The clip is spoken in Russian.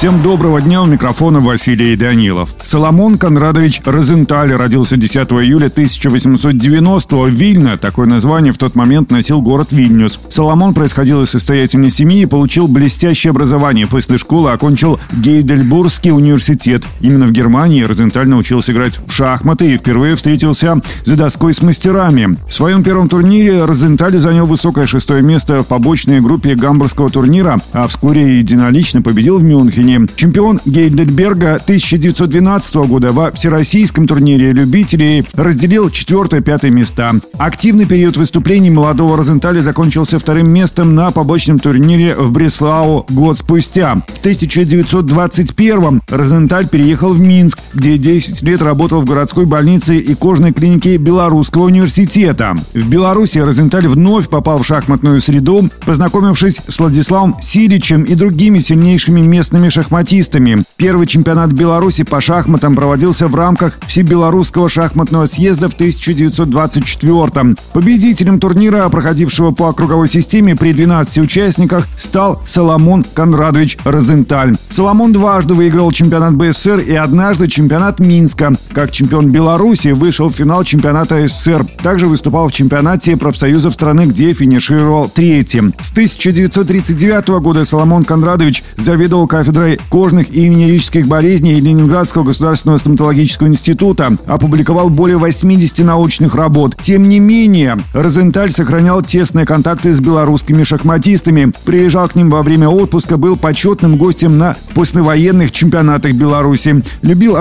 Всем доброго дня, у микрофона Василий Данилов. Соломон Конрадович Розенталь родился 10 июля 1890 в Вильно. Такое название в тот момент носил город Вильнюс. Соломон происходил из состоятельной семьи и получил блестящее образование. После школы окончил Гейдельбургский университет. Именно в Германии Розенталь научился играть в шахматы и впервые встретился за доской с мастерами. В своем первом турнире Розенталь занял высокое шестое место в побочной группе гамбургского турнира, а вскоре единолично победил в Мюнхене Мюнхене. Чемпион Гейдельберга 1912 года во всероссийском турнире любителей разделил 4-5 места. Активный период выступлений молодого Розенталя закончился вторым местом на побочном турнире в Бреслау год спустя. В 1921 Розенталь переехал в Минск, где 10 лет работал в городской больнице и кожной клинике Белорусского университета. В Беларуси Розенталь вновь попал в шахматную среду, познакомившись с Владиславом Сиричем и другими сильнейшими местными шахматистами. Первый чемпионат Беларуси по шахматам проводился в рамках Всебелорусского шахматного съезда в 1924 Победителем турнира, проходившего по круговой системе при 12 участниках, стал Соломон Конрадович Розенталь. Соломон дважды выиграл чемпионат БССР и однажды чемпионат Минска. Как чемпион Беларуси вышел в финал чемпионата СССР. Также выступал в чемпионате профсоюзов страны, где финишировал третьим. С 1939 года Соломон Конрадович заведовал кафедрой кожных и венерических болезней Ленинградского государственного стоматологического института, опубликовал более 80 научных работ. Тем не менее, Розенталь сохранял тесные контакты с белорусскими шахматистами, приезжал к ним во время отпуска, был почетным гостем на послевоенных чемпионатах Беларуси, любил